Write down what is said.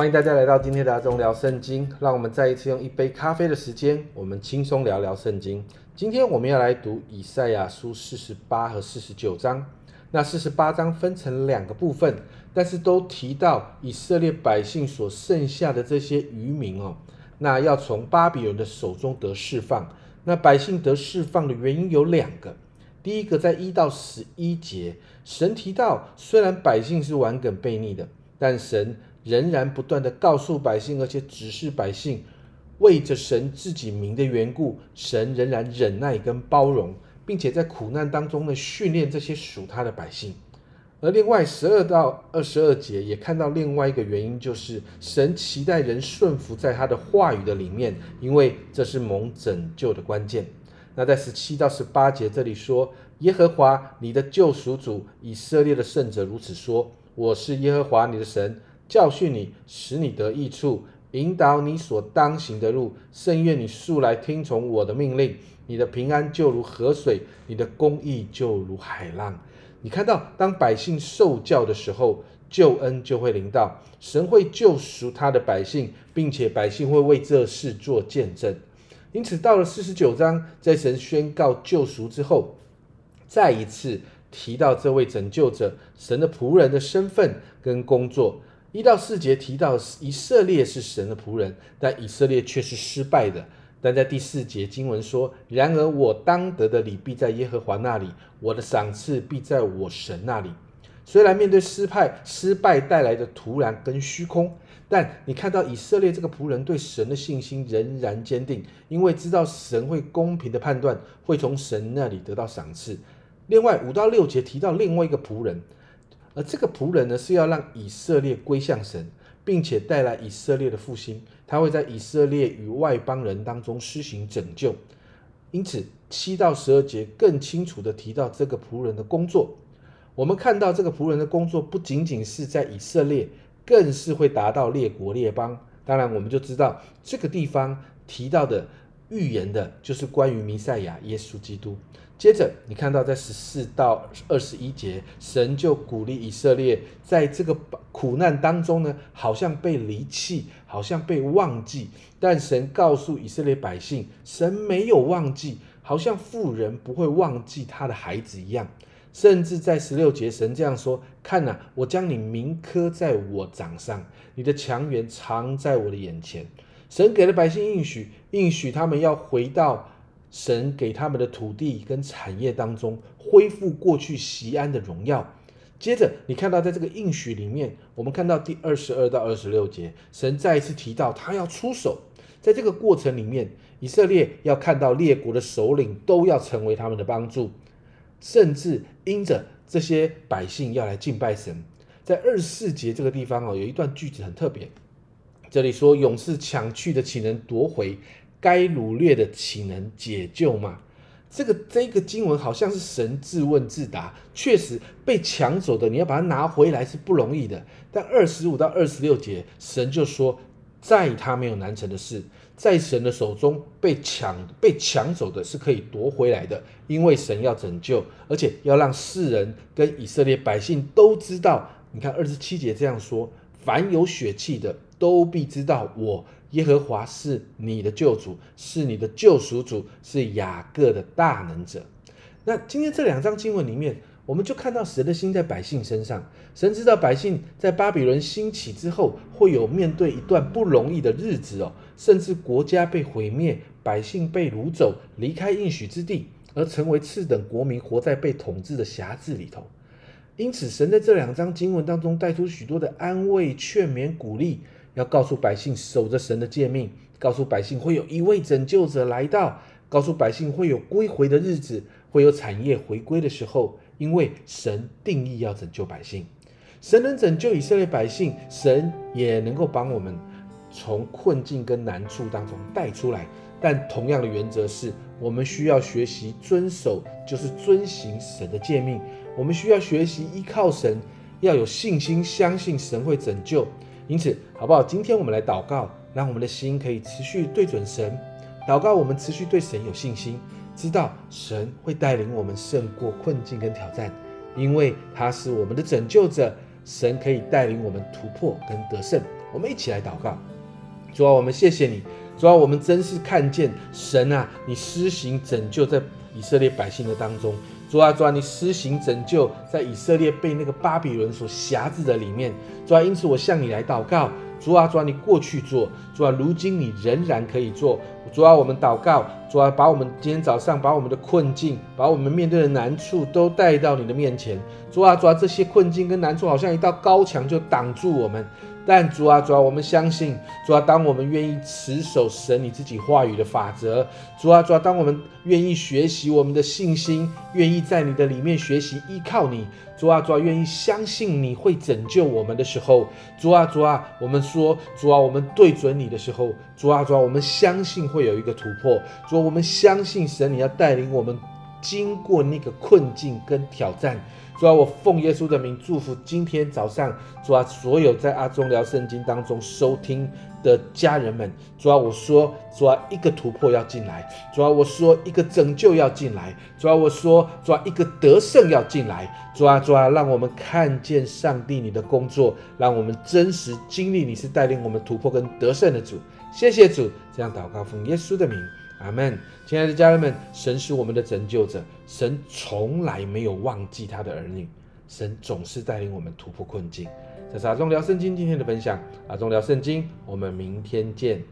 欢迎大家来到今天的阿中聊圣经。让我们再一次用一杯咖啡的时间，我们轻松聊聊圣经。今天我们要来读以赛亚书四十八和四十九章。那四十八章分成两个部分，但是都提到以色列百姓所剩下的这些渔民哦，那要从巴比伦的手中得释放。那百姓得释放的原因有两个。第一个，在一到十一节，神提到，虽然百姓是顽梗悖逆的，但神仍然不断的告诉百姓，而且指示百姓，为着神自己名的缘故，神仍然忍耐跟包容，并且在苦难当中呢训练这些属他的百姓。而另外十二到二十二节也看到另外一个原因，就是神期待人顺服在他的话语的里面，因为这是蒙拯救的关键。那在十七到十八节这里说，耶和华你的救赎主以色列的圣者如此说：我是耶和华你的神，教训你，使你得益处，引导你所当行的路。甚愿你素来听从我的命令，你的平安就如河水，你的公义就如海浪。你看到，当百姓受教的时候，救恩就会临到，神会救赎他的百姓，并且百姓会为这事做见证。因此，到了四十九章，在神宣告救赎之后，再一次提到这位拯救者、神的仆人的身份跟工作。一到四节提到以色列是神的仆人，但以色列却是失败的。但在第四节经文说：“然而我当得的礼必在耶和华那里，我的赏赐必在我神那里。”虽然面对失败、失败带来的突然跟虚空。但你看到以色列这个仆人对神的信心仍然坚定，因为知道神会公平的判断，会从神那里得到赏赐。另外五到六节提到另外一个仆人，而这个仆人呢是要让以色列归向神，并且带来以色列的复兴。他会在以色列与外邦人当中施行拯救。因此七到十二节更清楚的提到这个仆人的工作。我们看到这个仆人的工作不仅仅是在以色列。更是会达到列国列邦。当然，我们就知道这个地方提到的预言的，就是关于弥赛亚耶稣基督。接着，你看到在十四到二十一节，神就鼓励以色列，在这个苦难当中呢，好像被离弃，好像被忘记。但神告诉以色列百姓，神没有忘记，好像富人不会忘记他的孩子一样。甚至在十六节，神这样说：“看呐，我将你铭刻在我掌上，你的强援藏在我的眼前。”神给了百姓应许，应许他们要回到神给他们的土地跟产业当中，恢复过去西安的荣耀。接着，你看到在这个应许里面，我们看到第二十二到二十六节，神再一次提到他要出手，在这个过程里面，以色列要看到列国的首领都要成为他们的帮助。甚至因着这些百姓要来敬拜神，在二十四节这个地方哦，有一段句子很特别。这里说：“勇士抢去的岂能夺回？该掳掠的岂能解救吗？”这个这个经文好像是神自问自答。确实被抢走的，你要把它拿回来是不容易的。但二十五到二十六节，神就说：“在他没有难成的事。”在神的手中被抢被抢走的是可以夺回来的，因为神要拯救，而且要让世人跟以色列百姓都知道。你看二十七节这样说：凡有血气的都必知道，我耶和华是你的救主，是你的救赎主，是雅各的大能者。那今天这两章经文里面。我们就看到神的心在百姓身上，神知道百姓在巴比伦兴起之后，会有面对一段不容易的日子哦，甚至国家被毁灭，百姓被掳走，离开应许之地，而成为次等国民，活在被统治的辖制里头。因此，神在这两章经文当中带出许多的安慰、劝勉、鼓励，要告诉百姓守着神的诫命，告诉百姓会有一位拯救者来到，告诉百姓会有归回的日子，会有产业回归的时候。因为神定义要拯救百姓，神能拯救以色列百姓，神也能够帮我们从困境跟难处当中带出来。但同样的原则是，我们需要学习遵守，就是遵行神的诫命。我们需要学习依靠神，要有信心，相信神会拯救。因此，好不好？今天我们来祷告，让我们的心可以持续对准神，祷告我们持续对神有信心。知道神会带领我们胜过困境跟挑战，因为他是我们的拯救者。神可以带领我们突破跟得胜。我们一起来祷告。主啊，我们谢谢你。主啊，我们真是看见神啊，你施行拯救在以色列百姓的当中。主啊，主啊，你施行拯救在以色列被那个巴比伦所辖制的里面。主啊，因此我向你来祷告。主啊，主啊，你过去做，主啊，如今你仍然可以做。主啊，我们祷告，主啊，把我们今天早上把我们的困境，把我们面对的难处都带到你的面前。主啊，主啊，这些困境跟难处好像一道高墙，就挡住我们。但主啊，主啊，我们相信，主啊，当我们愿意持守神你自己话语的法则，主啊，主啊，当我们愿意学习我们的信心，愿意在你的里面学习依靠你，主啊，主啊，愿意相信你会拯救我们的时候，主啊，主啊，我们说，主啊，我们对准你的时候，主啊，主啊，我们相信会有一个突破，主啊，我们相信神你要带领我们经过那个困境跟挑战。主啊，我奉耶稣的名祝福今天早上，主啊，所有在阿中聊圣经当中收听的家人们，主啊，我说，主啊，一个突破要进来，主啊，我说一个拯救要进来，主啊，我说，主啊，一个得胜要进来，主啊，主啊，让我们看见上帝你的工作，让我们真实经历你是带领我们突破跟得胜的主，谢谢主，这样祷告奉耶稣的名。阿门，亲爱的家人们，神是我们的拯救者，神从来没有忘记他的儿女，神总是带领我们突破困境。这是阿忠聊圣经今天的分享，阿忠聊圣经，我们明天见。